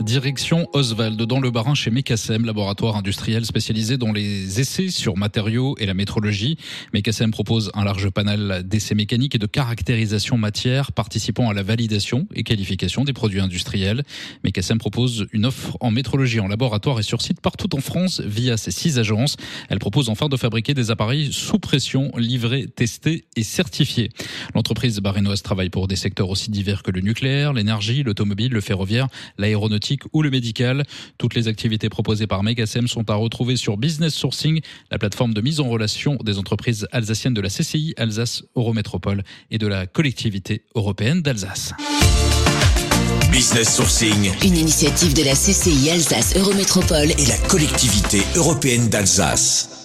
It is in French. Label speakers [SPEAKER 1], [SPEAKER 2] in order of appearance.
[SPEAKER 1] Direction Oswald, dans le Barin chez Mecasem, laboratoire industriel spécialisé dans les essais sur matériaux et la métrologie. Mecasem propose un large panel d'essais mécaniques et de caractérisation matière participant à la validation et qualification des produits industriels. Mecasem propose une offre en métrologie en laboratoire et sur site partout en France via ses six agences. Elle propose enfin de fabriquer des appareils sous pression, livrés, testés et certifiés. L'entreprise barinoise travaille pour des secteurs aussi divers que le nucléaire, l'énergie, l'automobile, le ferroviaire, l'aéronautique ou le médical. Toutes les activités proposées par Megasem sont à retrouver sur Business Sourcing, la plateforme de mise en relation des entreprises alsaciennes de la CCI Alsace Eurométropole et de la collectivité européenne d'Alsace.
[SPEAKER 2] Business Sourcing,
[SPEAKER 3] une initiative de la CCI Alsace Eurométropole
[SPEAKER 2] et la collectivité européenne d'Alsace.